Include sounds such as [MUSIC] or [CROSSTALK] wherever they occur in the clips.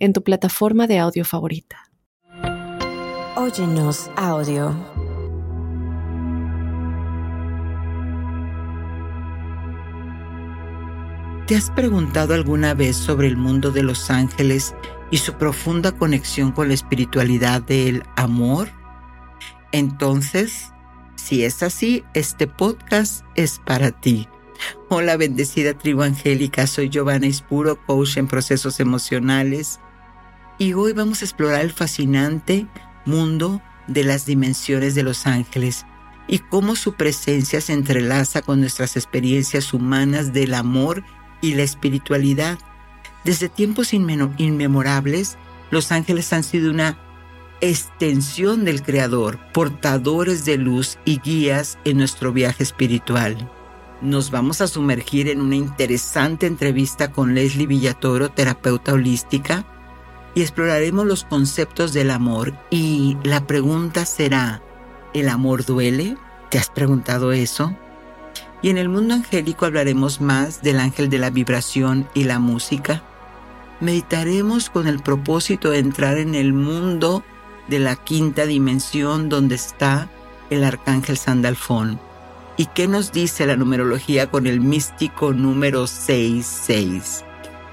en tu plataforma de audio favorita. Óyenos audio. ¿Te has preguntado alguna vez sobre el mundo de los ángeles y su profunda conexión con la espiritualidad del amor? Entonces, si es así, este podcast es para ti. Hola bendecida tribu angélica, soy Giovanna Ispuro, coach en procesos emocionales y hoy vamos a explorar el fascinante mundo de las dimensiones de los ángeles y cómo su presencia se entrelaza con nuestras experiencias humanas del amor y la espiritualidad. Desde tiempos inmemorables, los ángeles han sido una extensión del Creador, portadores de luz y guías en nuestro viaje espiritual. Nos vamos a sumergir en una interesante entrevista con Leslie Villatoro, terapeuta holística, y exploraremos los conceptos del amor. Y la pregunta será, ¿el amor duele? ¿Te has preguntado eso? Y en el mundo angélico hablaremos más del ángel de la vibración y la música. Meditaremos con el propósito de entrar en el mundo de la quinta dimensión donde está el arcángel Sandalfón. ¿Y qué nos dice la numerología con el místico número 66?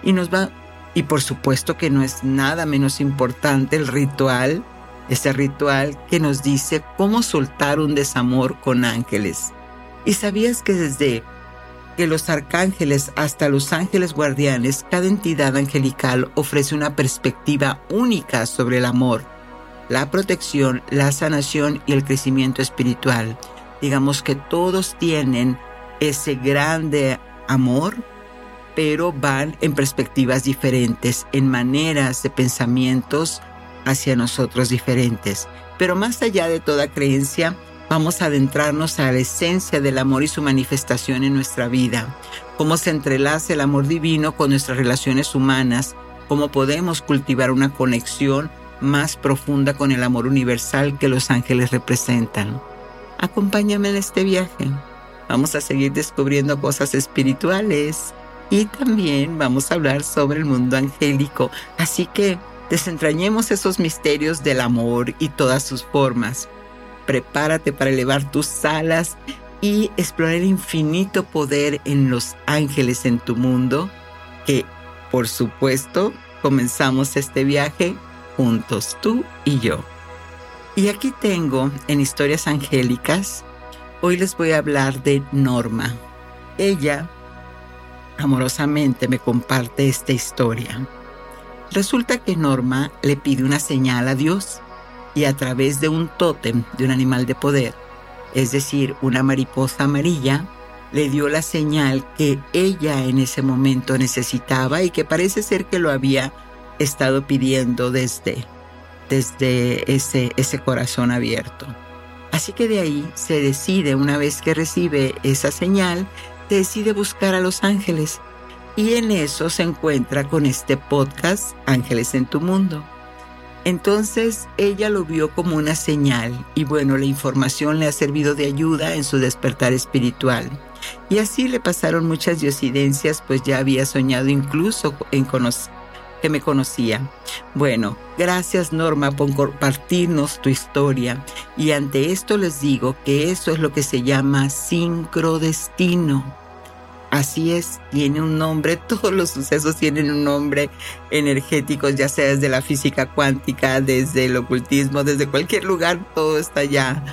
Y nos va y por supuesto que no es nada menos importante el ritual, ese ritual que nos dice cómo soltar un desamor con ángeles. ¿Y sabías que desde que los arcángeles hasta los ángeles guardianes, cada entidad angelical ofrece una perspectiva única sobre el amor, la protección, la sanación y el crecimiento espiritual? Digamos que todos tienen ese grande amor pero van en perspectivas diferentes, en maneras de pensamientos hacia nosotros diferentes. Pero más allá de toda creencia, vamos a adentrarnos a la esencia del amor y su manifestación en nuestra vida, cómo se entrelaza el amor divino con nuestras relaciones humanas, cómo podemos cultivar una conexión más profunda con el amor universal que los ángeles representan. Acompáñame en este viaje. Vamos a seguir descubriendo cosas espirituales y también vamos a hablar sobre el mundo angélico. Así que desentrañemos esos misterios del amor y todas sus formas. Prepárate para elevar tus alas y explorar el infinito poder en los ángeles en tu mundo, que por supuesto comenzamos este viaje juntos, tú y yo. Y aquí tengo en Historias Angélicas, hoy les voy a hablar de Norma. Ella amorosamente me comparte esta historia. Resulta que Norma le pide una señal a Dios y a través de un tótem de un animal de poder, es decir, una mariposa amarilla, le dio la señal que ella en ese momento necesitaba y que parece ser que lo había estado pidiendo desde, desde ese, ese corazón abierto. Así que de ahí se decide, una vez que recibe esa señal, decide buscar a los ángeles y en eso se encuentra con este podcast Ángeles en tu Mundo. Entonces ella lo vio como una señal y bueno, la información le ha servido de ayuda en su despertar espiritual. Y así le pasaron muchas diosidencias, pues ya había soñado incluso en que me conocía. Bueno, gracias Norma por compartirnos tu historia y ante esto les digo que eso es lo que se llama sincrodestino. Así es, tiene un nombre, [LAUGHS] todos los sucesos tienen un nombre energético, ya sea desde la física cuántica, desde el ocultismo, desde cualquier lugar, todo está ya.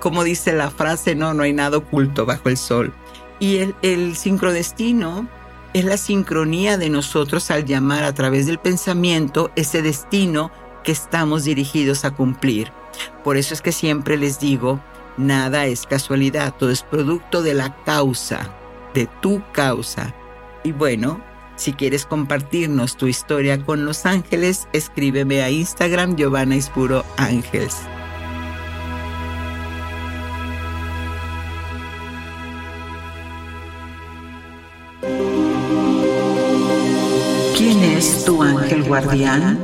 Como dice la frase, no, no hay nada oculto bajo el sol. Y el, el sincrodestino es la sincronía de nosotros al llamar a través del pensamiento ese destino que estamos dirigidos a cumplir. Por eso es que siempre les digo, nada es casualidad, todo es producto de la causa, de tu causa. Y bueno, Si quieres compartirnos tu historia con los ángeles, escríbeme a Instagram Giovanna Ispuro Ángeles. ¿Quién es tu ángel guardián?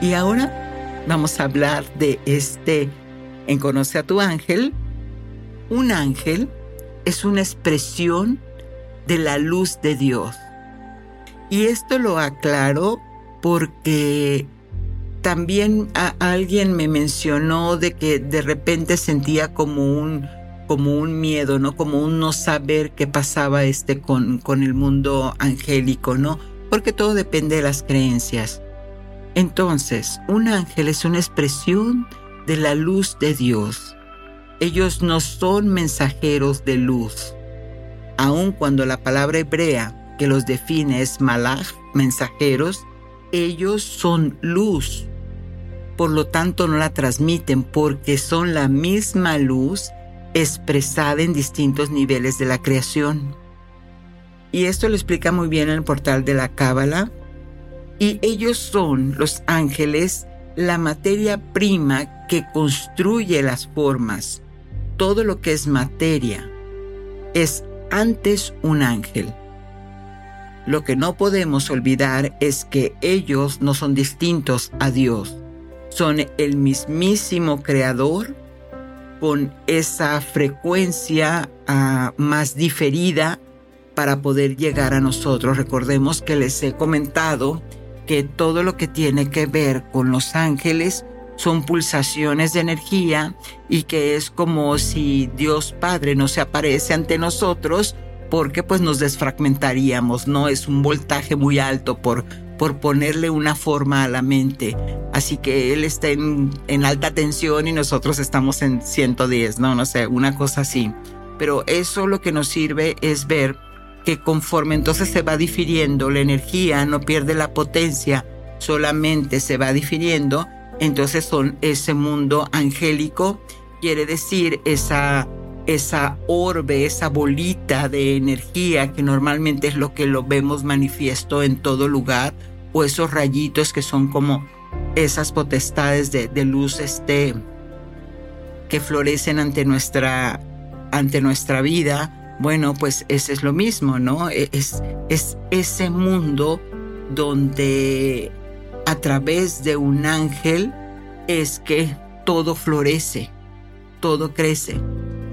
Y ahora vamos a hablar de este en Conoce a tu ángel, un ángel es una expresión de la luz de Dios. Y esto lo aclaro porque también alguien me mencionó de que de repente sentía como un, como un miedo, ¿no? Como un no saber qué pasaba este con, con el mundo angélico, ¿no? Porque todo depende de las creencias. Entonces, un ángel es una expresión de la luz de Dios. Ellos no son mensajeros de luz. Aun cuando la palabra hebrea que los define es malach, mensajeros, ellos son luz. Por lo tanto no la transmiten porque son la misma luz expresada en distintos niveles de la creación. Y esto lo explica muy bien el portal de la Cábala. Y ellos son los ángeles, la materia prima que construye las formas todo lo que es materia es antes un ángel. Lo que no podemos olvidar es que ellos no son distintos a Dios, son el mismísimo creador con esa frecuencia ah, más diferida para poder llegar a nosotros. Recordemos que les he comentado que todo lo que tiene que ver con los ángeles son pulsaciones de energía y que es como si Dios Padre no se aparece ante nosotros porque pues nos desfragmentaríamos, no es un voltaje muy alto por, por ponerle una forma a la mente. Así que Él está en, en alta tensión y nosotros estamos en 110, no, no sé, una cosa así. Pero eso lo que nos sirve es ver que conforme entonces se va difiriendo la energía, no pierde la potencia, solamente se va difiriendo, entonces son ese mundo angélico, quiere decir esa, esa orbe, esa bolita de energía que normalmente es lo que lo vemos manifiesto en todo lugar, o esos rayitos que son como esas potestades de, luz este, que florecen ante nuestra, ante nuestra vida. Bueno, pues ese es lo mismo, ¿no? E, es, es ese mundo donde a través de un ángel es que todo florece, todo crece.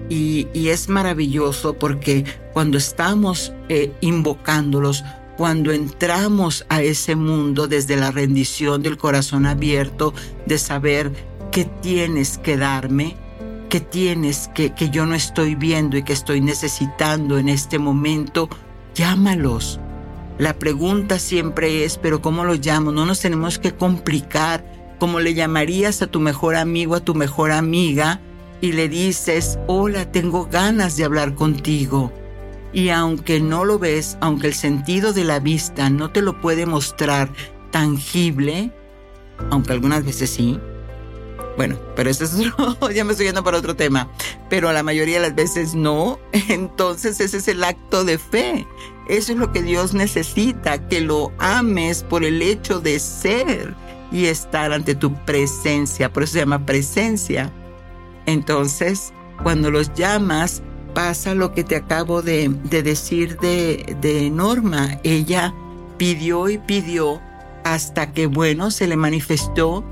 Y, es maravilloso porque cuando estamos eh, invocándolos, cuando entramos a ese mundo desde la rendición del corazón abierto, de saber qué tienes que darme, qué tienes que, que yo no estoy viendo y que estoy necesitando en este momento, llámalos, la pregunta siempre es, pero ¿cómo lo llamo? No nos tenemos que complicar, como le llamarías a tu mejor amigo, a tu mejor amiga, y le dices, hola, tengo ganas de hablar contigo. Y aunque no lo ves, aunque el sentido de la vista no te lo puede mostrar tangible, aunque algunas veces sí, bueno, pero eso es [LAUGHS] ya me estoy yendo para otro tema, pero la mayoría de las veces no, [LAUGHS] entonces ese es el acto de fe. Eso es lo que Dios necesita, que lo ames por el hecho de ser y estar ante tu presencia. Por eso se llama presencia. Entonces, cuando los llamas, pasa lo que te acabo de, decir de, de Norma. Ella pidió y pidió hasta que, bueno, se le manifestó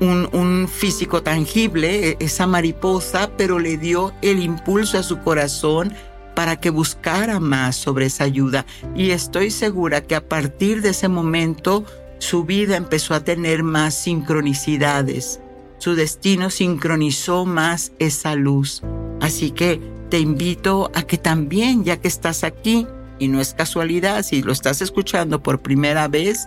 un, un, físico tangible, esa mariposa, pero le dio el impulso a su corazón para que buscara más sobre esa ayuda. Y estoy segura que a partir de ese momento su vida empezó a tener más sincronicidades. Su destino sincronizó más esa luz. Así que te invito a que también, ya que estás aquí, y no es casualidad, si lo estás escuchando por primera vez,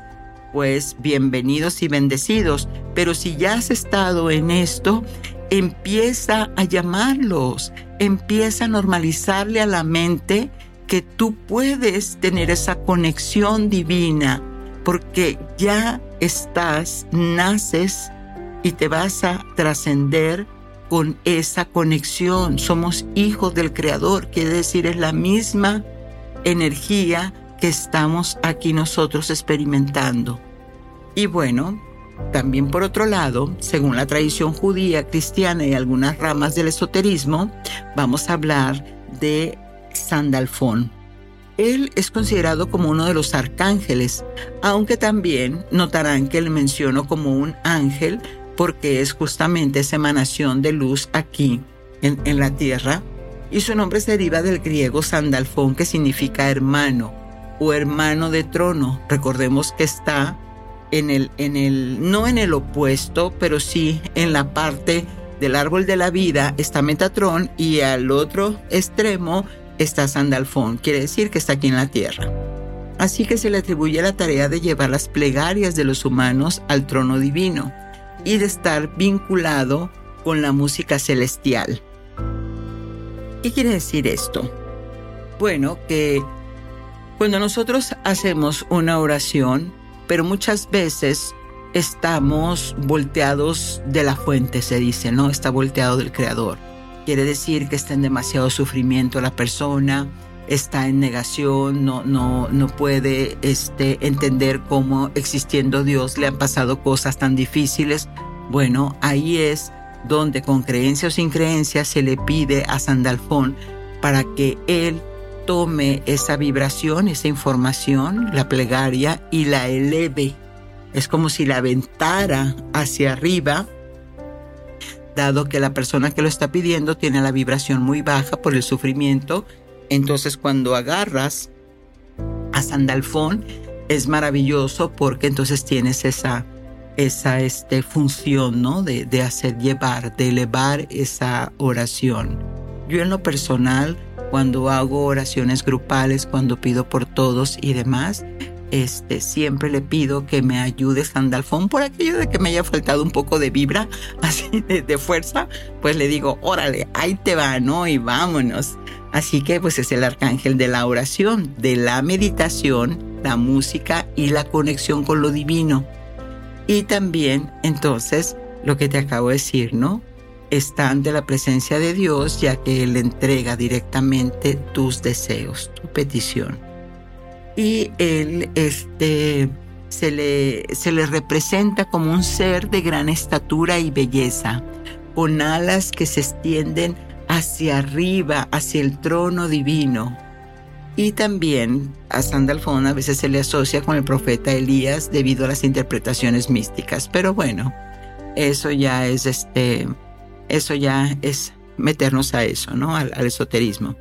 pues bienvenidos y bendecidos. Pero si ya has estado en esto, empieza a llamarlos, empieza a normalizarle a la mente que tú puedes tener esa conexión divina, porque ya estás, naces y te vas a trascender con esa conexión. Somos hijos del Creador, quiere decir es la misma energía que estamos aquí nosotros experimentando. Y bueno, también por otro lado, según la tradición judía, cristiana y algunas ramas del esoterismo, vamos a hablar de Sandalfón. Él es considerado como uno de los arcángeles, aunque también notarán que le menciono como un ángel porque es justamente esa emanación de luz aquí en, en la tierra. Y su nombre se deriva del griego Sandalfón, que significa hermano o hermano de trono. Recordemos que está en el, en el, no en el opuesto, pero sí en la parte del árbol de la vida está Metatrón y al otro extremo está Sandalfón, quiere decir que está aquí en la tierra. Así que se le atribuye la tarea de llevar las plegarias de los humanos al trono divino y de estar vinculado con la música celestial. ¿Qué quiere decir esto? Bueno, que cuando nosotros hacemos una oración, pero muchas veces estamos volteados de la fuente, se dice, ¿no? Está volteado del Creador. Quiere decir que está en demasiado sufrimiento la persona, está en negación, no, no, no puede este, entender cómo existiendo Dios le han pasado cosas tan difíciles. Bueno, ahí es donde con creencia o sin creencia se le pide a Sandalfón para que él tome esa vibración, esa información, la plegaria, y la eleve. Es como si la aventara hacia arriba, dado que la persona que lo está pidiendo tiene la vibración muy baja por el sufrimiento. Entonces cuando agarras a Sandalfón, es maravilloso porque entonces tienes esa, esa este, función ¿no? de, de hacer llevar, de elevar esa oración. Yo en lo personal, cuando hago oraciones grupales, cuando pido por todos y demás, este, siempre le pido que me ayude Sandalfón por aquello de que me haya faltado un poco de vibra, [LAUGHS] así de, fuerza, pues le digo, órale, ahí te va, ¿no? Y vámonos. Así que pues es el arcángel de la oración, de la meditación, la música y la conexión con lo divino. Y también, entonces, lo que te acabo de decir, ¿no? Está ante la presencia de Dios, ya que Él entrega directamente tus deseos, tu petición. Y Él este, se, le, se le representa como un ser de gran estatura y belleza, con alas que se extienden hacia arriba, hacia el trono divino. Y también a Sandalfón a veces se le asocia con el profeta Elías debido a las interpretaciones místicas. Pero bueno, eso ya es este eso ya es meternos a eso, ¿no? Al, esoterismo.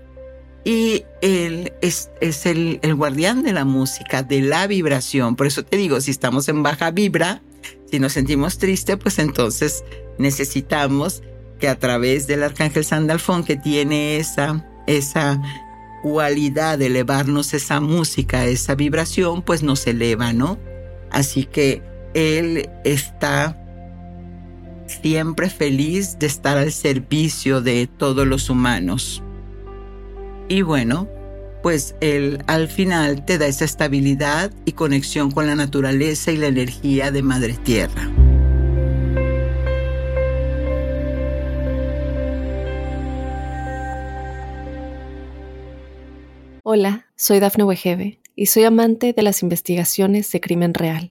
Y él es, el, guardián de la música, de la vibración. Por eso te digo, si estamos en baja vibra, si nos sentimos tristes, pues entonces necesitamos que a través del arcángel Sandalfón, que tiene esa, esa cualidad de elevarnos esa música, esa vibración, pues nos eleva, ¿no? Así que él está siempre feliz de estar al servicio de todos los humanos. Y bueno, pues él al final te da esa estabilidad y conexión con la naturaleza y la energía de Madre Tierra. Hola, soy Dafne Wegebe y soy amante de las investigaciones de crimen real.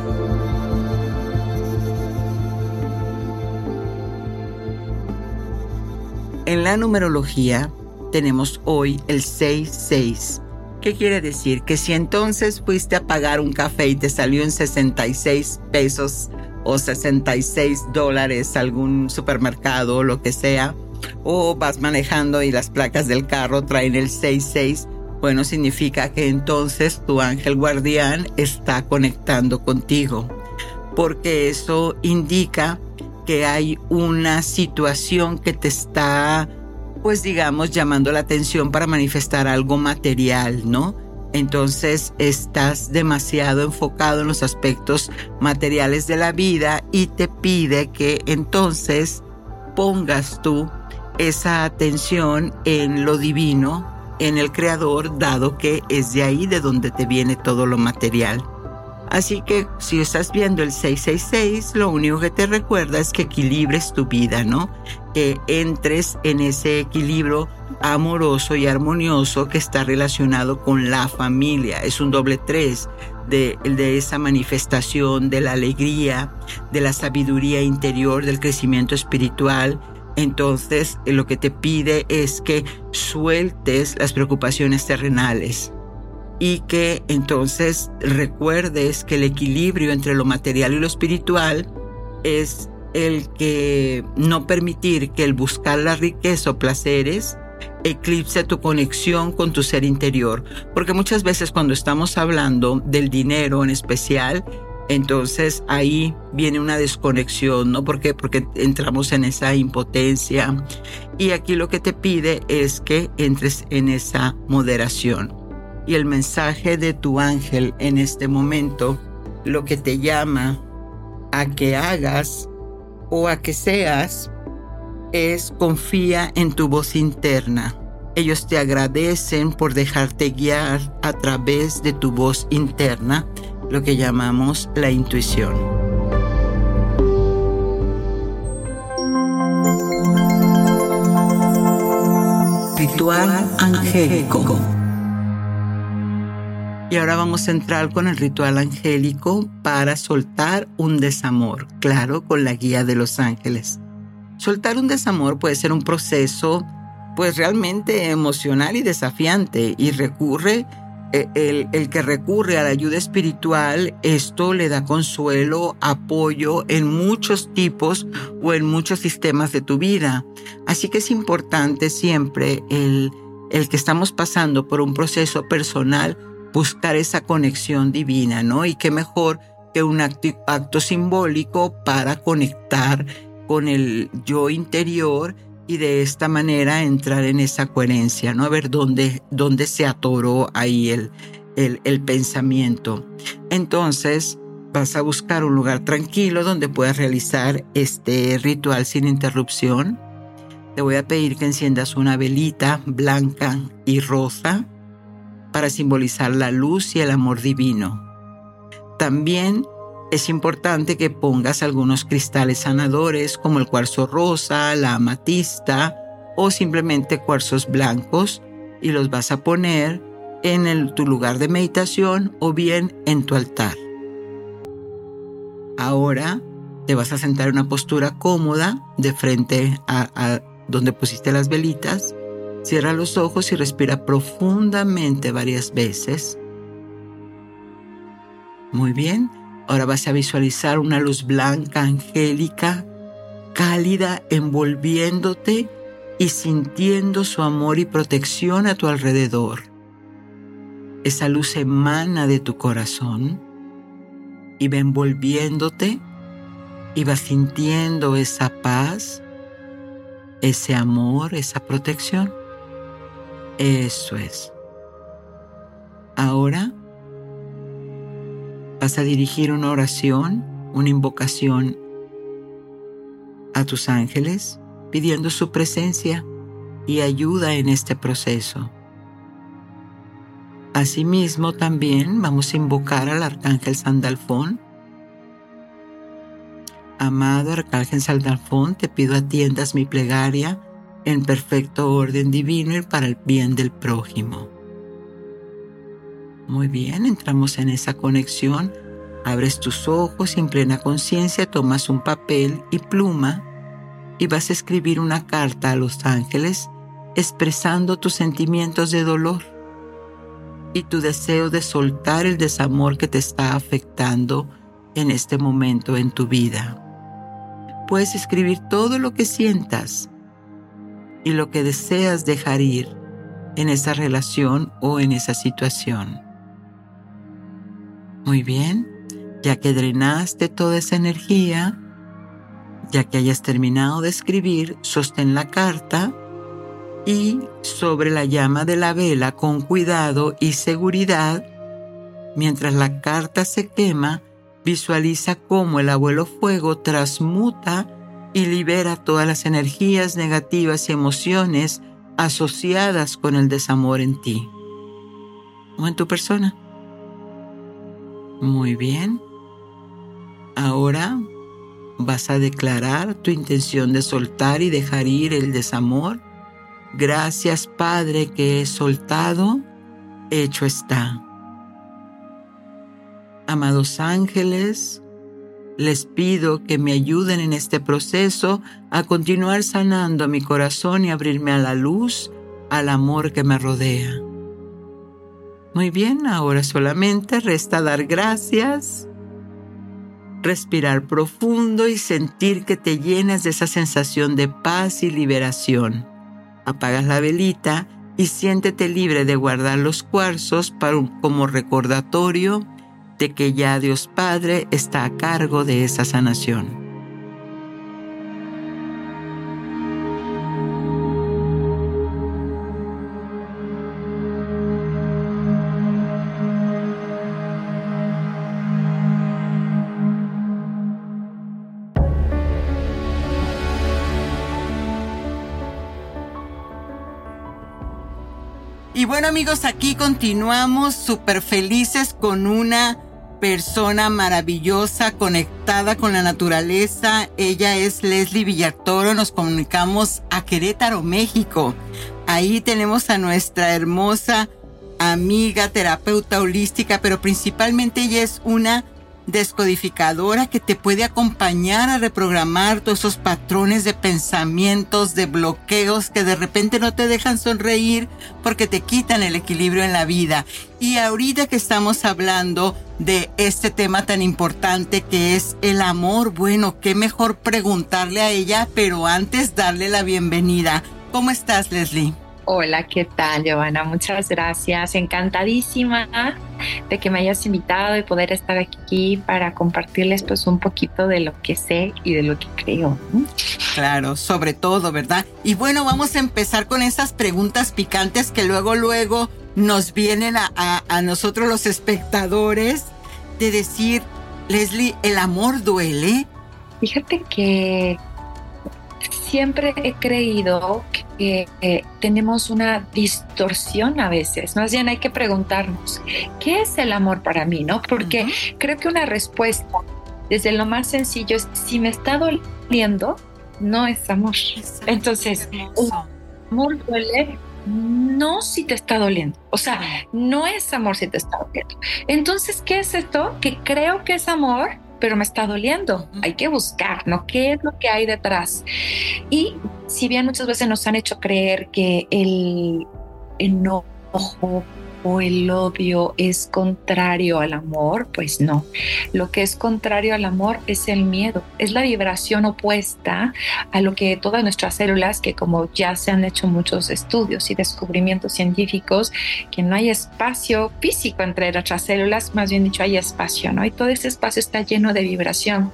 En la numerología tenemos hoy el 66. ¿Qué quiere decir? Que si entonces fuiste a pagar un café y te salió en 66 pesos o 66 dólares algún supermercado o lo que sea, o vas manejando y las placas del carro traen el 66, bueno, significa que entonces tu ángel guardián está conectando contigo, porque eso indica que hay una situación que te está, pues digamos, llamando la atención para manifestar algo material, ¿no? Entonces estás demasiado enfocado en los aspectos materiales de la vida y te pide que entonces pongas tú esa atención en lo divino, en el Creador, dado que es de ahí de donde te viene todo lo material. Así que si estás viendo el 666, lo único que te recuerda es que equilibres tu vida, ¿no? Que entres en ese equilibrio amoroso y armonioso que está relacionado con la familia. Es un doble tres de, de esa manifestación de la alegría, de la sabiduría interior, del crecimiento espiritual entonces lo que te pide es que sueltes las preocupaciones terrenales y que entonces recuerdes que el equilibrio entre lo material y lo espiritual es el que no permitir que el buscar la riqueza o placeres eclipse tu conexión con tu ser interior. Porque muchas veces cuando estamos hablando del dinero en especial, entonces ahí viene una desconexión, ¿no? ¿Por? Porque entramos en esa impotencia. Y aquí lo que te pide es que entres en esa moderación y el mensaje de tu ángel en este momento, lo que te llama a que hagas o a que seas, es confía en tu voz interna. Ellos te agradecen por dejarte guiar a través de tu voz interna, lo que llamamos la intuición. Ritual angélico. Y ahora vamos a entrar con el ritual angélico para soltar un desamor, claro, con la guía de los ángeles. Soltar un desamor puede ser un proceso pues realmente emocional y desafiante y recurre, eh, el, el, que recurre a la ayuda espiritual, esto le da consuelo, apoyo en muchos tipos o en muchos sistemas de tu vida. Así que es importante siempre el, el que estamos pasando por un proceso personal, buscar esa conexión divina, ¿no? Y qué mejor que un acto, simbólico para conectar con el yo interior y de esta manera entrar en esa coherencia, ¿no? A ver dónde, dónde se atoró ahí el, el, el pensamiento. Entonces, vas a buscar un lugar tranquilo donde puedas realizar este ritual sin interrupción. Te voy a pedir que enciendas una velita blanca y rosa para simbolizar la luz y el amor divino. También es importante que pongas algunos cristales sanadores como el cuarzo rosa, la amatista o simplemente cuarzos blancos y los vas a poner en tu lugar de meditación o bien en tu altar. Ahora te vas a sentar en una postura cómoda de frente a, donde pusiste las velitas Cierra los ojos y respira profundamente varias veces. Muy bien, ahora vas a visualizar una luz blanca, angélica, cálida, envolviéndote y sintiendo su amor y protección a tu alrededor. Esa luz emana de tu corazón y va envolviéndote y va sintiendo esa paz, ese amor, esa protección. Eso es. Ahora vas a dirigir una oración, una invocación a tus ángeles, pidiendo su presencia y ayuda en este proceso. Asimismo, también vamos a invocar al Arcángel Sandalfón. Amado Arcángel Sandalfón, te pido atiendas mi plegaria en perfecto orden divino y para el bien del prójimo. Muy bien, entramos en esa conexión. Abres tus ojos y en plena conciencia tomas un papel y pluma y vas a escribir una carta a los ángeles expresando tus sentimientos de dolor y tu deseo de soltar el desamor que te está afectando en este momento en tu vida. Puedes escribir todo lo que sientas y lo que deseas dejar ir en esa relación o en esa situación. Muy bien, ya que drenaste toda esa energía, Ya que hayas terminado de escribir, sostén la carta y sobre la llama de la vela con cuidado y seguridad, mientras la carta se quema, visualiza cómo el abuelo fuego transmuta y libera todas las energías negativas y emociones asociadas con el desamor en ti o en tu persona. Muy bien. Ahora vas a declarar tu intención de soltar y dejar ir el desamor. Gracias Padre que he soltado, hecho está. Amados ángeles, les pido que me ayuden en este proceso a continuar sanando mi corazón y abrirme a la luz, al amor que me rodea. Muy bien, ahora solamente resta dar gracias, respirar profundo y sentir que te llenas de esa sensación de paz y liberación. Apagas la velita y siéntete libre de guardar los cuarzos para como recordatorio de que ya Dios Padre está a cargo de esa sanación. Y bueno amigos, aquí continuamos súper felices con una persona maravillosa, conectada con la naturaleza. Ella es Leslie Villatoro. Nos comunicamos a Querétaro, México. Ahí tenemos a nuestra hermosa amiga, terapeuta holística, pero principalmente ella es una descodificadora que te puede acompañar a reprogramar todos esos patrones de pensamientos, de bloqueos que de repente no te dejan sonreír porque te quitan el equilibrio en la vida. Y ahorita que estamos hablando de este tema tan importante que es el amor, bueno, qué mejor preguntarle a ella, pero antes darle la bienvenida. ¿Cómo estás, Leslie? Hola, ¿qué tal, Giovanna? Muchas gracias. Encantadísima de que me hayas invitado y poder estar aquí para compartirles pues un poquito de lo que sé y de lo que creo. Claro, sobre todo, ¿verdad? Y bueno, vamos a empezar con esas preguntas picantes que luego, luego nos vienen a, a nosotros los espectadores de decir, Leslie, ¿el amor duele? Fíjate que siempre he creído que eh, tenemos una distorsión a veces. Más bien hay que preguntarnos, ¿qué es el amor para mí? ¿No? Porque creo que una respuesta desde lo más sencillo es, si me está doliendo, no es amor. Entonces, amor duele no si te está doliendo. O sea, no es amor si te está doliendo. Entonces, ¿qué es esto? Que creo que es amor, pero me está doliendo. Hay que buscar, ¿no? ¿Qué es lo que hay detrás? Y si bien muchas veces nos han hecho creer que el enojo, o el odio es contrario al amor, pues no. Lo que es contrario al amor es el miedo, es la vibración opuesta a lo que todas nuestras células, que como ya se han hecho muchos estudios y descubrimientos científicos, que no hay espacio físico entre nuestras células, más bien dicho, hay espacio, ¿no? Y todo ese espacio está lleno de vibración.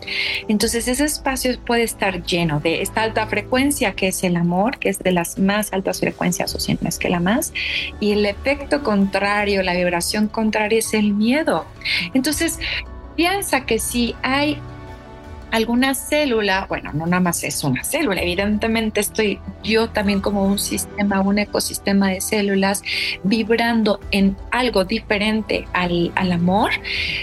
Entonces ese espacio puede estar lleno de esta alta frecuencia que es el amor, que es de las más altas frecuencias, o si no es que la más, y el efecto contrario la vibración contraria es el miedo. Entonces, piensa que si hay alguna célula, bueno, no nada más es una célula, evidentemente estoy yo también como un sistema, un ecosistema de células vibrando en algo diferente al, amor,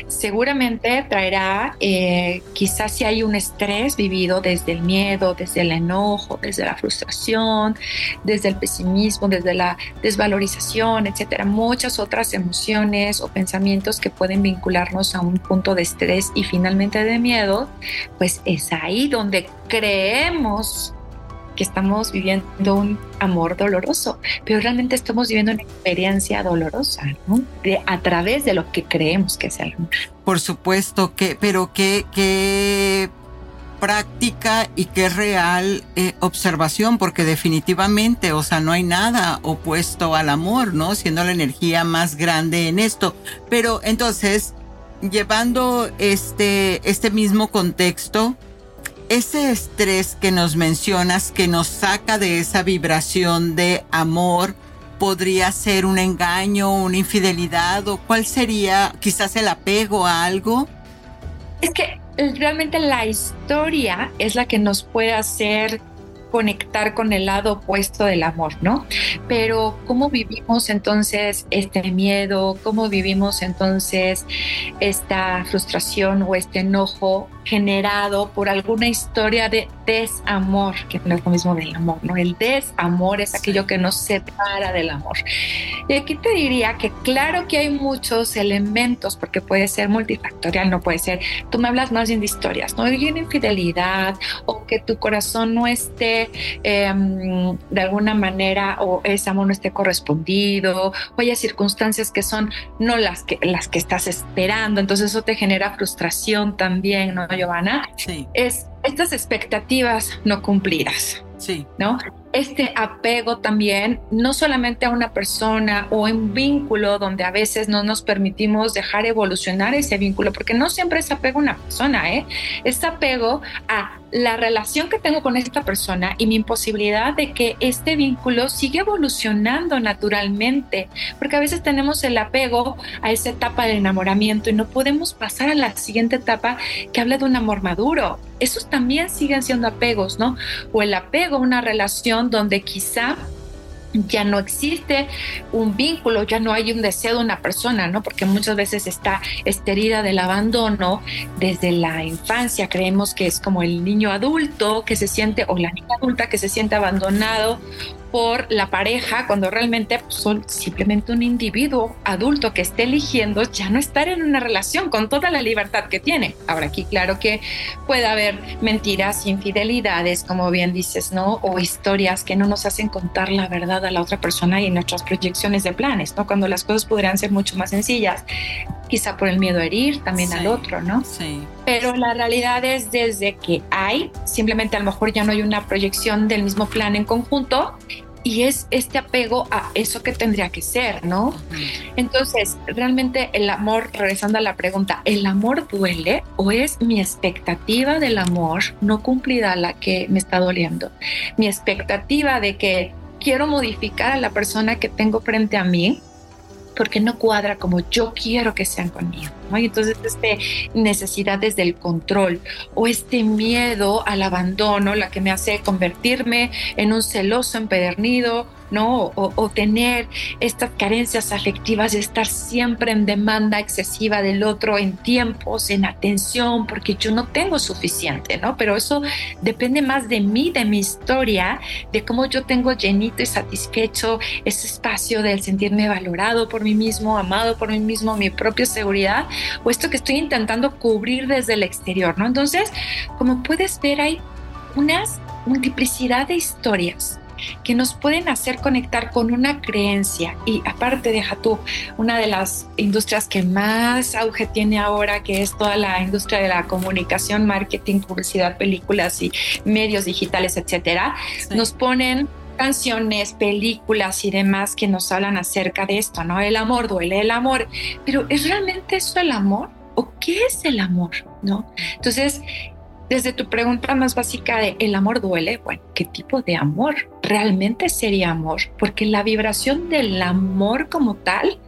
seguramente traerá, eh, quizás si hay un estrés vivido desde el miedo, desde el enojo, desde la frustración, desde el pesimismo, desde la desvalorización, etcétera, muchas otras emociones o pensamientos que pueden vincularnos a un punto de estrés y finalmente de miedo, pues es ahí donde creemos que estamos viviendo un amor doloroso, pero realmente estamos viviendo una experiencia dolorosa, ¿no? De, a través de lo que creemos que es el amor. Por supuesto que, pero qué, qué práctica y qué real eh, observación, porque definitivamente, o sea, no hay nada opuesto al amor, ¿no? Siendo la energía más grande en esto. Pero entonces, llevando este, este mismo contexto, ese estrés que nos mencionas que nos saca de esa vibración de amor, podría ser un engaño, una infidelidad o cuál sería quizás el apego a algo? Es que realmente la historia es la que nos puede hacer conectar con el lado opuesto del amor, ¿no? Pero ¿cómo vivimos entonces este miedo? ¿Cómo vivimos entonces esta frustración o este enojo generado por alguna historia de desamor, que no es lo mismo del amor, ¿no? El desamor es aquello que nos separa del amor. Y aquí te diría que claro que hay muchos elementos, porque puede ser multifactorial, no puede ser, tú me hablas más bien de historias, ¿no? Hay una infidelidad o que tu corazón no esté em, de alguna manera o ese amor no esté correspondido o haya circunstancias que son no las que, las que estás esperando, entonces eso te genera frustración también, ¿no? Giovanna, sí. es estas expectativas no cumplidas. Sí. ¿No? Este apego también, no solamente a una persona o un vínculo donde a veces no nos permitimos dejar evolucionar ese vínculo, porque no siempre es apego a una persona, ¿eh? Es apego a la relación que tengo con esta persona y mi imposibilidad de que este vínculo siga evolucionando naturalmente, porque a veces tenemos el apego a esa etapa del enamoramiento y no podemos pasar a la siguiente etapa que habla de un amor maduro. Esos también siguen siendo apegos, ¿no? O el apego a una relación donde quizá ya no existe un vínculo, ya no hay un deseo de una persona, ¿no? Porque muchas veces está esta herida del abandono desde la infancia. Creemos que es como el niño adulto que se siente, o la niña adulta que se siente abandonado por la pareja cuando realmente pues, son simplemente un individuo adulto que esté eligiendo ya no estar en una relación con toda la libertad que tiene. Ahora aquí claro que puede haber mentiras, infidelidades, como bien dices, ¿no? O historias que no nos hacen contar la verdad a la otra persona y nuestras proyecciones de planes, ¿no? Cuando las cosas podrían ser mucho más sencillas, quizá por el miedo a herir también al otro, ¿no? Sí. Pero la realidad es desde que hay, simplemente a lo mejor ya no hay una proyección del mismo plan en conjunto y es este apego a eso que tendría que ser, ¿no? Entonces, realmente el amor, regresando a la pregunta, ¿el amor duele o es mi expectativa del amor no cumplida la que me está doliendo? Mi expectativa de que quiero modificar a la persona que tengo frente a mí porque no cuadra como yo quiero que sean conmigo. ¿no? Y entonces este necesidad desde el control o este miedo al abandono, la que me hace convertirme en un celoso empedernido ¿no? O, tener estas carencias afectivas de estar siempre en demanda excesiva del otro en tiempos, en atención, porque yo no tengo suficiente, ¿no? Pero eso depende más de mí, de mi historia, de cómo yo tengo llenito y satisfecho ese espacio del sentirme valorado por mí mismo, amado por mí mismo, mi propia seguridad, o esto que estoy intentando cubrir desde el exterior, ¿no? Entonces, como puedes ver, hay unas multiplicidad de historias que nos pueden hacer conectar con una creencia. Y aparte, deja tú, una de las industrias que más auge tiene ahora, que es toda la industria de la comunicación, marketing, publicidad, películas y medios digitales, etcétera, nos ponen canciones, películas y demás que nos hablan acerca de esto, ¿no? El amor duele, el amor, pero ¿es realmente eso el amor? ¿O qué es el amor? ¿No? Entonces, desde tu pregunta más básica de ¿el amor duele? Bueno, ¿qué tipo de amor realmente sería amor? Porque la vibración del amor como tal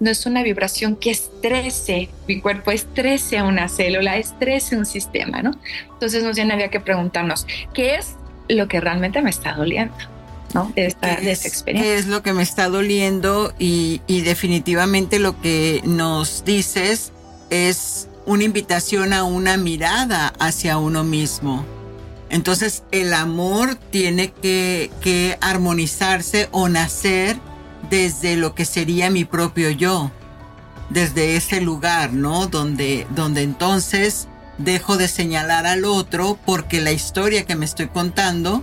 no es una vibración que estrese mi cuerpo, estrese a una célula, estrese un sistema, ¿no? Entonces nos bien había que preguntarnos, ¿qué es lo que realmente me está doliendo? ¿no? De esta, de experiencia. ¿Qué es lo que me está doliendo? Y, y definitivamente lo que nos dices es una invitación a una mirada hacia uno mismo. Entonces el amor tiene que, que, armonizarse o nacer desde lo que sería mi propio yo, desde ese lugar, ¿no? Donde, donde entonces dejo de señalar al otro porque la historia que me estoy contando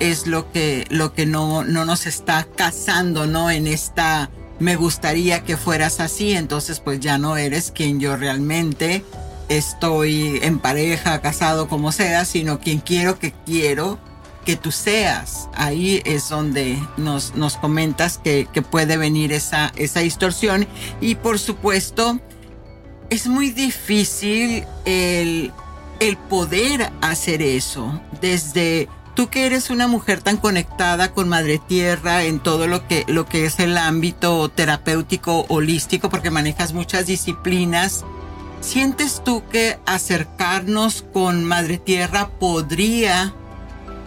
es lo que, lo que no, no nos está casando, ¿no? En esta me gustaría que fueras así, entonces pues ya no eres quien yo realmente estoy en pareja, casado, como sea, sino quien quiero que quiero que tú seas. Ahí es donde nos, nos comentas que, que puede venir esa, esa distorsión. Y por supuesto, es muy difícil el el poder hacer eso desde tú que eres una mujer tan conectada con Madre Tierra en todo lo que, lo que es el ámbito terapéutico holístico, porque manejas muchas disciplinas, ¿sientes tú que acercarnos con Madre Tierra podría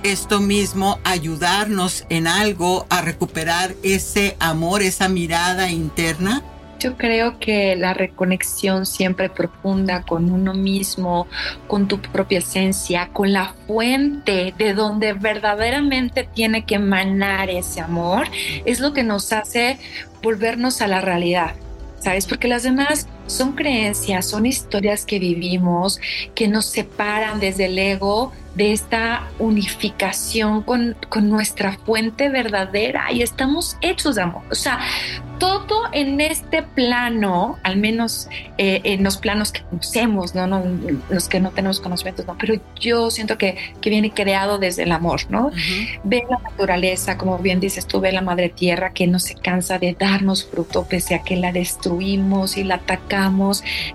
esto mismo ayudarnos en algo a recuperar ese amor, esa mirada interna? Yo creo que la reconexión siempre profunda con uno mismo, con tu propia esencia, con la fuente de donde verdaderamente tiene que emanar ese amor, es lo que nos hace volvernos a la realidad. ¿Sabes? Porque las demás son creencias, son historias que vivimos, que nos separan desde el ego de esta unificación con, con nuestra fuente verdadera y estamos hechos de amor. O sea, todo en este plano, al menos eh, en los planos que conocemos, ¿no? ¿no? los que no tenemos conocimientos, no, pero yo siento que, que viene creado desde el amor, ¿no? Ve la naturaleza, como bien dices tú, ve la madre tierra que no se cansa de darnos fruto pese a que la destruimos y la atacamos,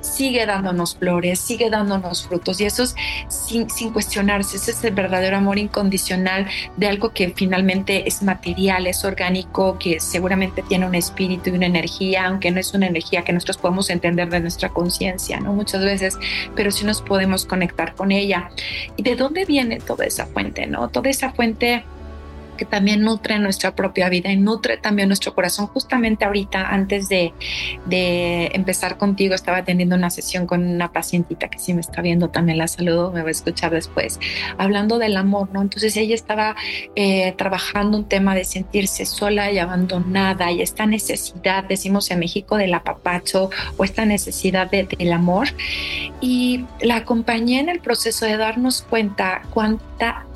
sigue dándonos flores, sigue dándonos frutos y eso es sin, sin cuestionarse, ese es el verdadero amor incondicional de algo que finalmente es material, es orgánico, que seguramente tiene un espíritu y una energía, aunque no es una energía que nosotros podemos entender de nuestra conciencia, ¿no? Muchas veces, pero sí nos podemos conectar con ella. ¿Y de dónde viene toda esa fuente, no? Toda esa fuente también nutre nuestra propia vida y nutre también nuestro corazón. Justamente ahorita, antes de, empezar contigo, estaba teniendo una sesión con una pacientita que sí me está viendo, también la saludo, me va a escuchar después, hablando del amor, ¿no? Entonces ella estaba eh, trabajando un tema de sentirse sola y abandonada y esta necesidad, decimos en México, del apapacho o esta necesidad del amor. Y la acompañé en el proceso de darnos cuenta cuánta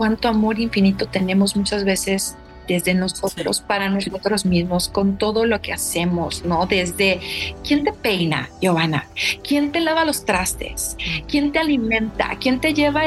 cuánto amor infinito tenemos muchas veces desde nosotros, para nosotros mismos, con todo lo que hacemos, ¿no? Desde quién te peina, Giovanna, quién te lava los trastes, quién te alimenta, quién te lleva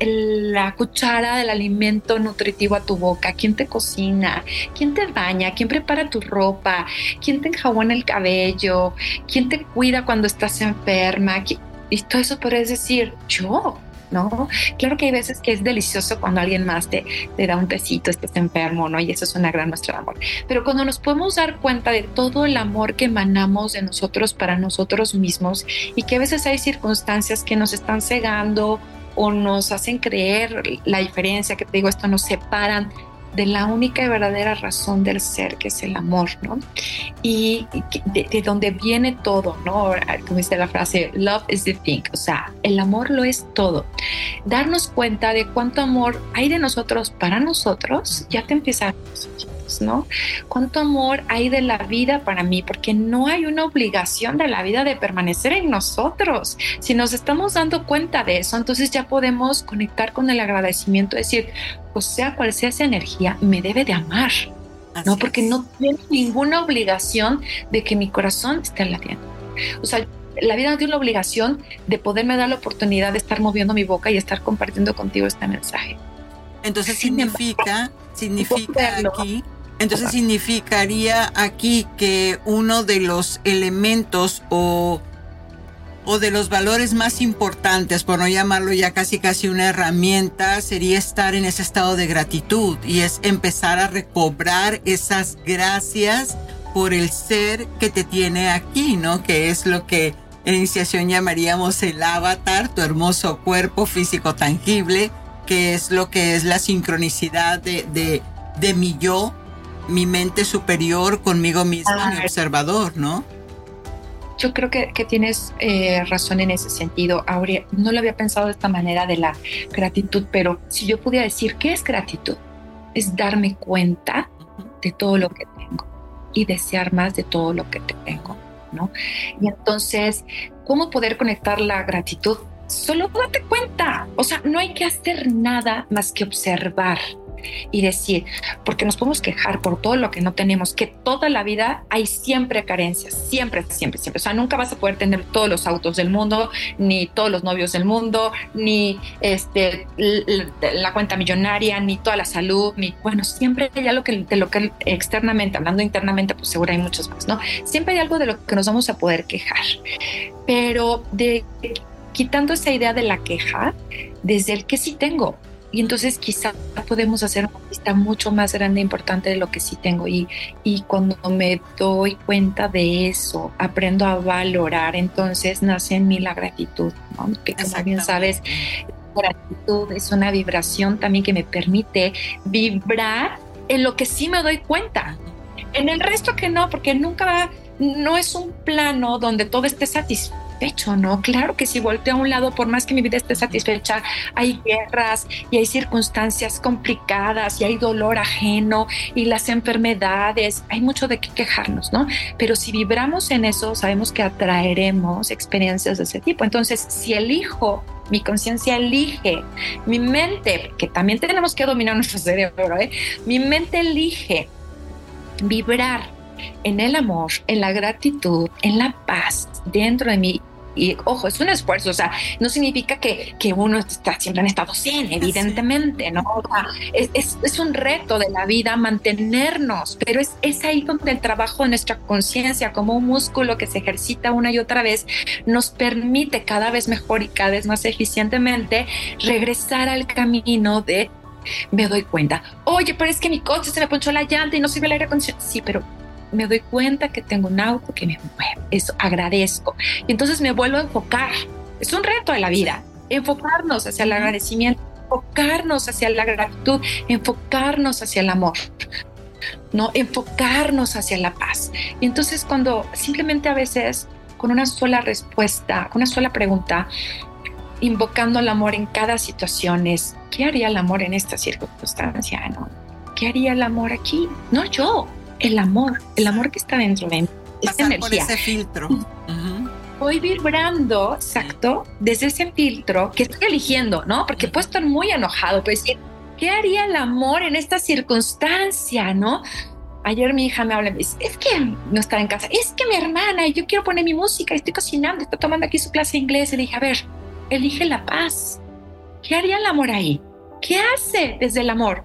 la cuchara del alimento nutritivo a tu boca, quién te cocina, quién te baña, quién prepara tu ropa, quién te enjabona el cabello, quién te cuida cuando estás enferma. Y todo eso puedes decir, yo, ¿no? Claro que hay veces que es delicioso cuando alguien más te, te da un tecito, estás enfermo, ¿no? Y eso es una gran muestra de amor. Pero cuando nos podemos dar cuenta de todo el amor que emanamos de nosotros para nosotros mismos y que a veces hay circunstancias que nos están cegando o nos hacen creer la diferencia, que te digo, esto nos separan de la única y verdadera razón del ser, que es el amor, ¿no? Y de, de, donde viene todo, ¿no? Como dice la frase, love is the thing, o sea, el amor lo es todo. Darnos cuenta de cuánto amor hay de nosotros para nosotros, ya te empieza a ¿no? ¿Cuánto amor hay de la vida para mí? Porque no hay una obligación de la vida de permanecer en nosotros. Si nos estamos dando cuenta de eso, entonces ya podemos conectar con el agradecimiento, decir, pues sea cual sea esa energía, me debe de amar. ¿no? Porque no tiene ninguna obligación de que mi corazón esté latiendo. O sea, la vida no tiene la obligación de poderme dar la oportunidad de estar moviendo mi boca y estar compartiendo contigo este mensaje. Entonces significa, significa aquí entonces significaría aquí que uno de los elementos o, o de los valores más importantes, por no llamarlo ya casi casi una herramienta, sería estar en ese estado de gratitud y es empezar a recobrar esas gracias por el ser que te tiene aquí, ¿no? Que es lo que en iniciación llamaríamos el avatar, tu hermoso cuerpo físico tangible, que es lo que es la sincronicidad de, de, de mi yo mi mente superior conmigo misma, mi observador, ¿no? Yo creo que, tienes eh, razón en ese sentido, Aurea. No lo había pensado de esta manera de la gratitud, pero si yo pudiera decir, ¿qué es gratitud? Es darme cuenta de todo lo que tengo y desear más de todo lo que tengo, ¿no? Y entonces, ¿cómo poder conectar la gratitud? Solo date cuenta, o sea, no hay que hacer nada más que observar y decir, porque nos podemos quejar por todo lo que no tenemos, que toda la vida hay siempre carencias, siempre, siempre, siempre. O sea, nunca vas a poder tener todos los autos del mundo, ni todos los novios del mundo, ni este, la cuenta millonaria, ni toda la salud, ni, bueno, siempre hay algo que, de lo que externamente, hablando internamente, pues seguro hay muchos más, ¿no? Siempre hay algo de lo que nos vamos a poder quejar, pero quitando esa idea de la queja desde el que sí tengo. Y entonces quizá podemos hacer una lista mucho más grande e importante de lo que sí tengo. Y, y cuando me doy cuenta de eso, aprendo a valorar, entonces nace en mí la gratitud, que como bien sabes, gratitud es una vibración también que me permite vibrar en lo que sí me doy cuenta. En el resto que no, porque nunca, no es un plano donde todo esté satisfecho ¿no? Claro que si volteo a un lado, por más que mi vida esté satisfecha, hay guerras y hay circunstancias complicadas y hay dolor ajeno y las enfermedades, hay mucho de qué quejarnos, ¿no? Pero si vibramos en eso, sabemos que atraeremos experiencias de ese tipo. Entonces, si elijo mi conciencia elige, mi mente, que también tenemos que dominar nuestro cerebro, ¿eh? mi mente elige vibrar en el amor, en la gratitud, en la paz dentro de mí y ojo, es un esfuerzo, o sea, no significa que, que uno está siempre en estado 100, evidentemente, ¿no? es, es, es, un reto de la vida mantenernos, pero es, es ahí donde el trabajo de nuestra conciencia, como un músculo que se ejercita una y otra vez, nos permite cada vez mejor y cada vez más eficientemente regresar al camino de me doy cuenta, oye, pero es que mi coche se me ponchó la llanta y no sirve el aire acondicionado. Sí, pero me doy cuenta que tengo un auto que me mueve, eso agradezco. Y entonces me vuelvo a enfocar. Es un reto de la vida, enfocarnos hacia el agradecimiento, enfocarnos hacia la gratitud, enfocarnos hacia el amor. No enfocarnos hacia la paz. Y entonces cuando simplemente a veces con una sola respuesta, con una sola pregunta, invocando el amor en cada situación es, ¿qué haría el amor en esta circunstancia? ¿no? ¿Qué haría el amor aquí? No yo, el amor, el amor que está dentro de mí, esa energía. Por ese filtro. Voy vibrando, exacto, desde ese filtro que estoy eligiendo, ¿no? Porque puedo estar muy enojado, pues decir, ¿qué haría el amor en esta circunstancia, no? Ayer mi hija me habla y me dice, es que no está en casa, es que mi hermana, yo quiero poner mi música, estoy cocinando, estoy tomando aquí su clase de inglés. Y le dije, a ver, elige la paz. ¿Qué haría el amor ahí? ¿Qué hace desde el amor?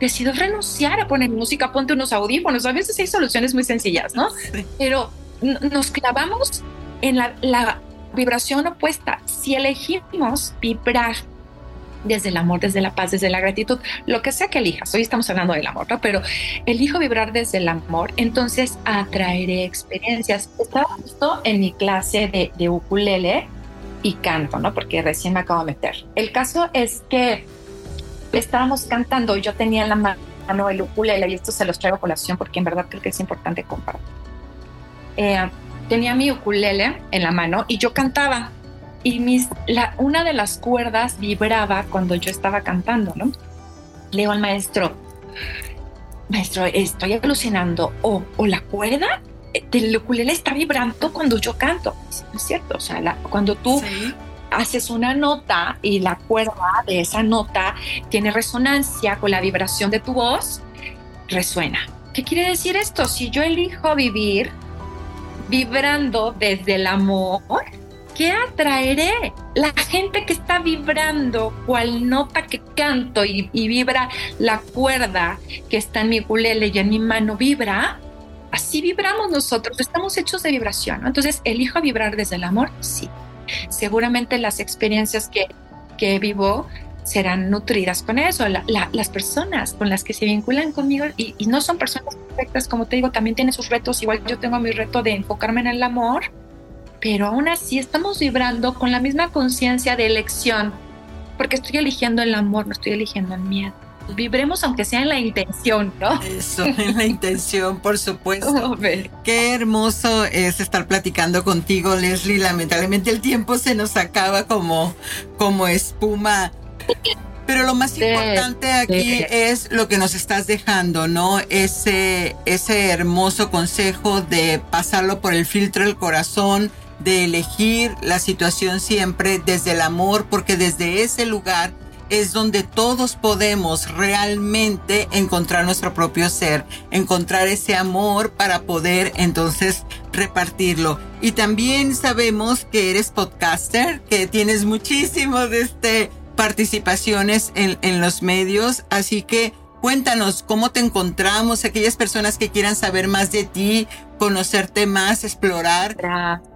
Decido renunciar a poner música, ponte unos audífonos. A veces hay soluciones muy sencillas, ¿no? Pero nos clavamos en la, vibración opuesta. Si elegimos vibrar desde el amor, desde la paz, desde la gratitud, lo que sea que elijas. Hoy estamos hablando del amor, ¿no? Pero elijo vibrar desde el amor, entonces atraeré experiencias. Estaba justo en mi clase de, de ukulele y canto, ¿no? Porque recién me acabo de meter. El caso es que estábamos cantando yo tenía en la mano el ukulele y esto se los traigo a colación porque en verdad creo que es importante compartir. Eh, tenía mi ukulele en la mano y yo cantaba y mis, la, una de las cuerdas vibraba cuando yo estaba cantando, ¿no? Le digo al maestro, maestro, estoy alucinando o, o la cuerda del ukulele está vibrando cuando yo canto. Es cierto, o sea, cuando tú haces una nota y la cuerda de esa nota tiene resonancia con la vibración de tu voz, resuena. ¿Qué quiere decir esto? Si yo elijo vivir vibrando desde el amor, ¿qué atraeré? La gente que está vibrando cual nota que canto y, vibra la cuerda que está en mi ukulele y en mi mano vibra, así vibramos nosotros, estamos hechos de vibración. Entonces, ¿elijo vibrar desde el amor? Sí seguramente las experiencias que, que vivo serán nutridas con eso. las personas con las que se vinculan conmigo y, no son personas perfectas, como te digo, también tienen sus retos. Igual yo tengo mi reto de enfocarme en el amor, pero aún así estamos vibrando con la misma conciencia de elección, porque estoy eligiendo el amor, no estoy eligiendo el miedo vibremos aunque sea en la intención, ¿no? Eso, en la intención, por supuesto. [LAUGHS] Qué hermoso es estar platicando contigo, Leslie. Lamentablemente el tiempo se nos acaba como, como espuma. Pero lo más importante aquí es lo que nos estás dejando, ¿no? Ese, ese hermoso consejo de pasarlo por el filtro del corazón, de elegir la situación siempre desde el amor, porque desde ese lugar es donde todos podemos realmente encontrar nuestro propio ser, encontrar ese amor para poder entonces repartirlo. Y también sabemos que eres podcaster, que tienes muchísimos de este participaciones en, en los medios, así que cuéntanos cómo te encontramos, aquellas personas que quieran saber más de ti, conocerte más, explorar.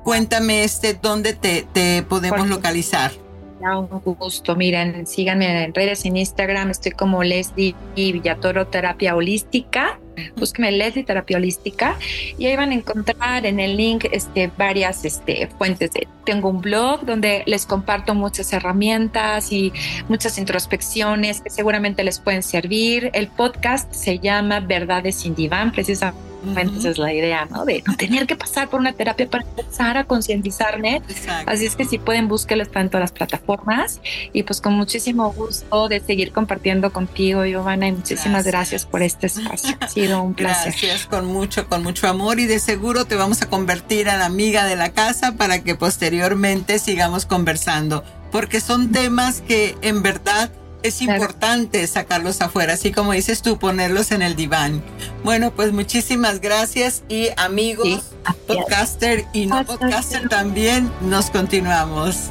Cuéntame este, dónde te, te podemos localizar un gusto. Miren, síganme en redes, en Instagram, estoy como Leslie Villatoro Terapia Holística. Búsquenme Leslie Terapia Holística y ahí van a encontrar en el link este, varias este, fuentes. tengo un blog donde les comparto muchas herramientas y muchas introspecciones que seguramente les pueden servir. El podcast se llama Verdades sin Diván, precisamente esa es la idea, ¿no? De no tener que pasar por una terapia para empezar a concientizarme. Así es que si pueden, búsquenlo en todas las plataformas. Y pues con muchísimo gusto de seguir compartiendo contigo, Giovanna, y muchísimas gracias, por este espacio. Ha sido un placer. Gracias, con mucho, con mucho amor y de seguro te vamos a convertir a la amiga de la casa para que posteriormente sigamos conversando, porque son temas que en verdad es importante sacarlos afuera, así como dices tú, ponerlos en el diván. Bueno, pues muchísimas gracias y amigos, podcaster y no podcaster también, nos continuamos.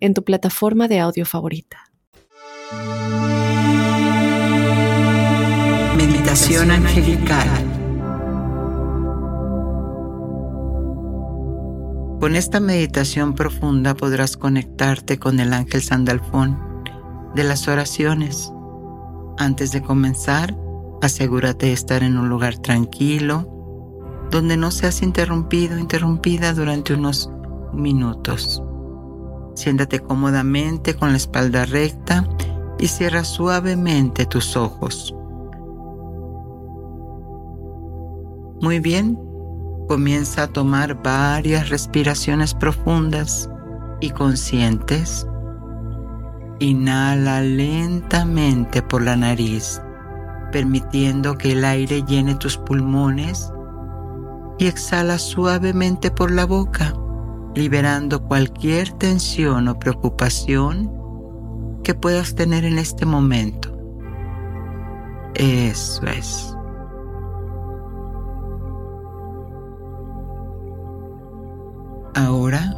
en tu plataforma de audio favorita. Meditación angelical. Con esta meditación profunda podrás conectarte con el ángel Sandalfón de las oraciones. Antes de comenzar, asegúrate de estar en un lugar tranquilo, donde no seas interrumpido, interrumpida durante unos minutos. Siéntate cómodamente con la espalda recta y cierra suavemente tus ojos. Muy bien, comienza a tomar varias respiraciones profundas y conscientes. Inhala lentamente por la nariz, permitiendo que el aire llene tus pulmones y exhala suavemente por la boca liberando cualquier tensión o preocupación que puedas tener en este momento. Eso es. Ahora,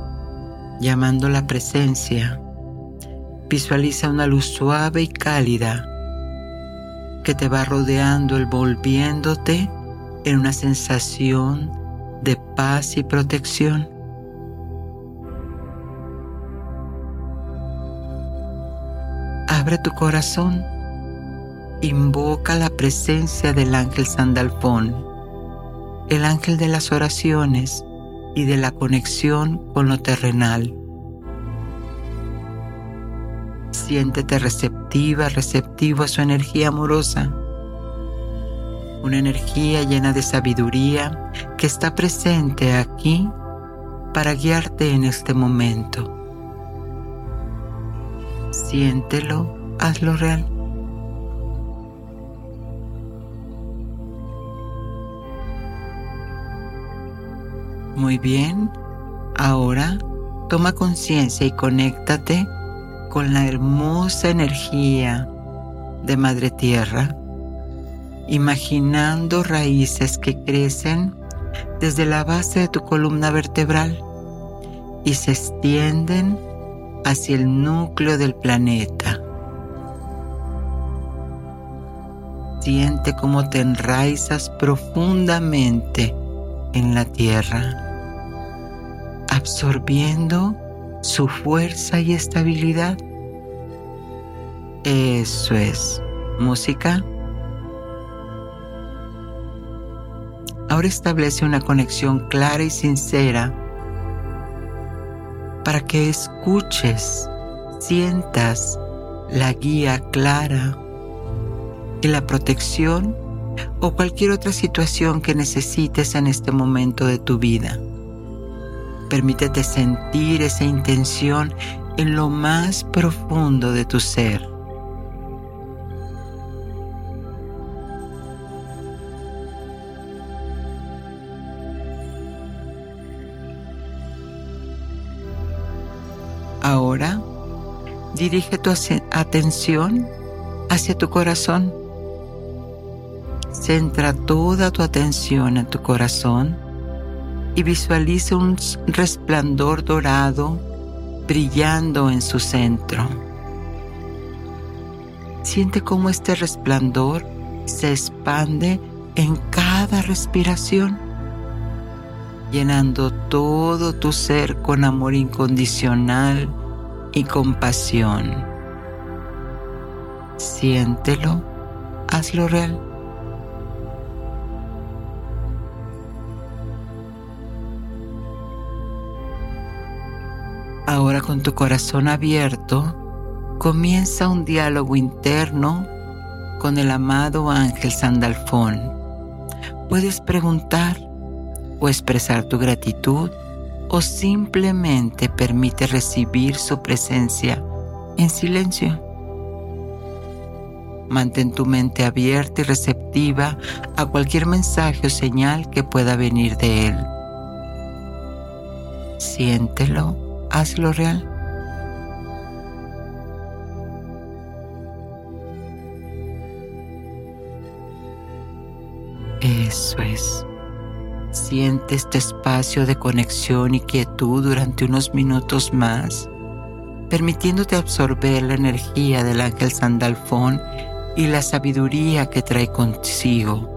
llamando la presencia, visualiza una luz suave y cálida que te va rodeando, envolviéndote en una sensación de paz y protección. Tu corazón. Invoca la presencia del ángel Sandalfón, el ángel de las oraciones y de la conexión con lo terrenal. Siéntete receptiva, receptivo a su energía amorosa. Una energía llena de sabiduría que está presente aquí para guiarte en este momento. Siéntelo, hazlo real. Muy bien, ahora toma conciencia y conéctate con la hermosa energía de Madre Tierra, imaginando raíces que crecen desde la base de tu columna vertebral y se extienden hacia el núcleo del planeta. Siente cómo te enraizas profundamente en la tierra, absorbiendo su fuerza y estabilidad. Eso es. Música. Ahora establece una conexión clara y sincera para que escuches, sientas la guía clara y la protección o cualquier otra situación que necesites en este momento de tu vida. Permítete sentir esa intención en lo más profundo de tu ser. Ahora dirige tu atención hacia tu corazón. Centra toda tu atención en tu corazón y visualiza un resplandor dorado brillando en su centro. Siente cómo este resplandor se expande en cada respiración, llenando todo tu ser con amor incondicional y compasión. Siéntelo, hazlo real. Con tu corazón abierto, comienza un diálogo interno con el amado ángel Sandalfón. Puedes preguntar o expresar tu gratitud o simplemente permite recibir su presencia en silencio. Mantén tu mente abierta y receptiva a cualquier mensaje o señal que pueda venir de él. Siéntelo, hazlo real. Eso es. Siente este espacio de conexión y quietud durante unos minutos más, permitiéndote absorber la energía del ángel Sandalfón y la sabiduría que trae consigo.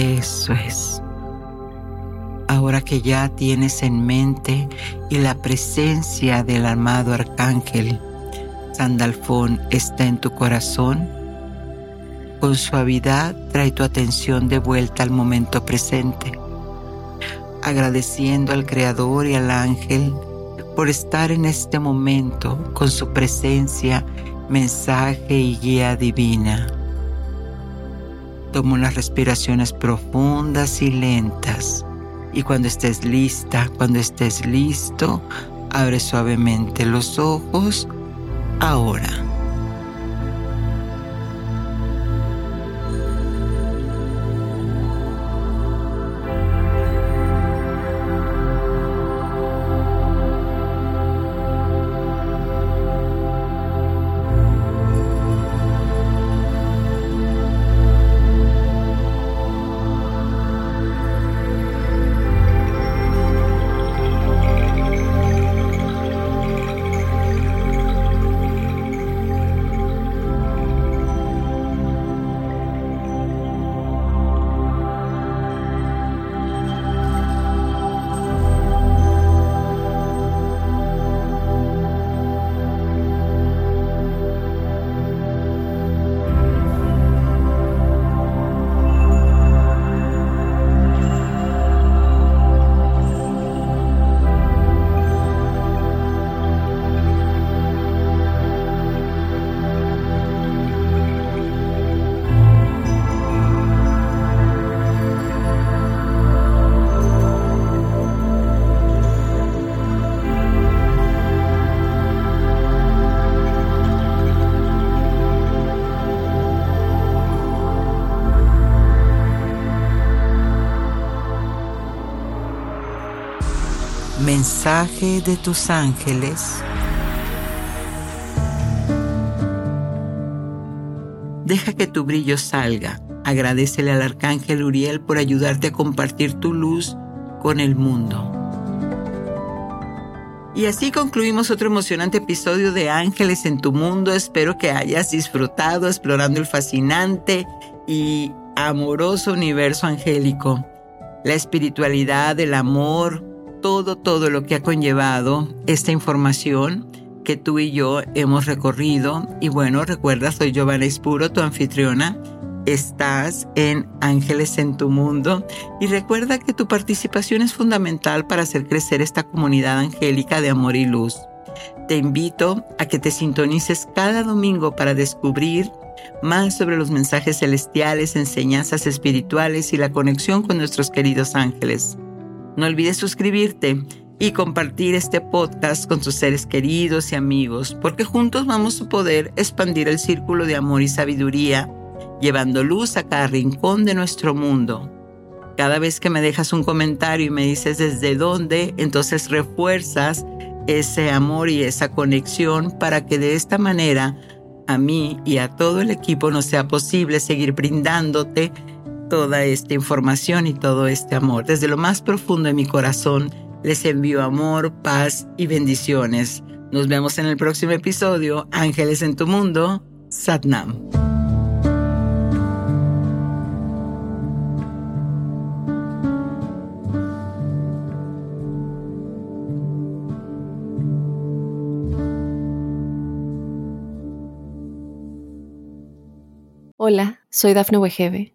Eso es ahora que ya tienes en mente y la presencia del amado arcángel Sandalfón está en tu corazón, con suavidad trae tu atención de vuelta al momento presente, agradeciendo al Creador y al ángel por estar en este momento con su presencia, mensaje y guía divina. Toma unas respiraciones profundas y lentas y cuando estés lista, cuando estés listo, abre suavemente los ojos ahora. Mensaje de tus ángeles. Deja que tu brillo salga. Agradecele al arcángel Uriel por ayudarte a compartir tu luz con el mundo. Y así concluimos otro emocionante episodio de Ángeles en tu mundo. Espero que hayas disfrutado explorando el fascinante y amoroso universo angélico. La espiritualidad, el amor, todo, todo lo que ha conllevado esta información que tú y yo hemos recorrido. Y bueno, recuerda, soy Giovanna Espuro, tu anfitriona, Estás en Ángeles en tu Mundo y recuerda que tu participación es fundamental para hacer crecer esta comunidad angélica de amor y luz. Te invito a que te sintonices cada domingo para descubrir más sobre los mensajes celestiales, enseñanzas espirituales y la conexión con nuestros queridos ángeles. No olvides suscribirte y compartir este podcast con tus seres queridos y amigos, porque juntos vamos a poder expandir el círculo de amor y sabiduría, llevando luz a cada rincón de nuestro mundo. Cada vez que me dejas un comentario y me dices desde dónde, entonces refuerzas ese amor y esa conexión para que de esta manera a mí y a todo el equipo nos sea posible seguir brindándote toda esta información y todo este amor. Desde lo más profundo de mi corazón les envío amor, paz y bendiciones. Nos vemos en el próximo episodio. Ángeles en tu mundo. Satnam. Hola, soy Dafne Wegebe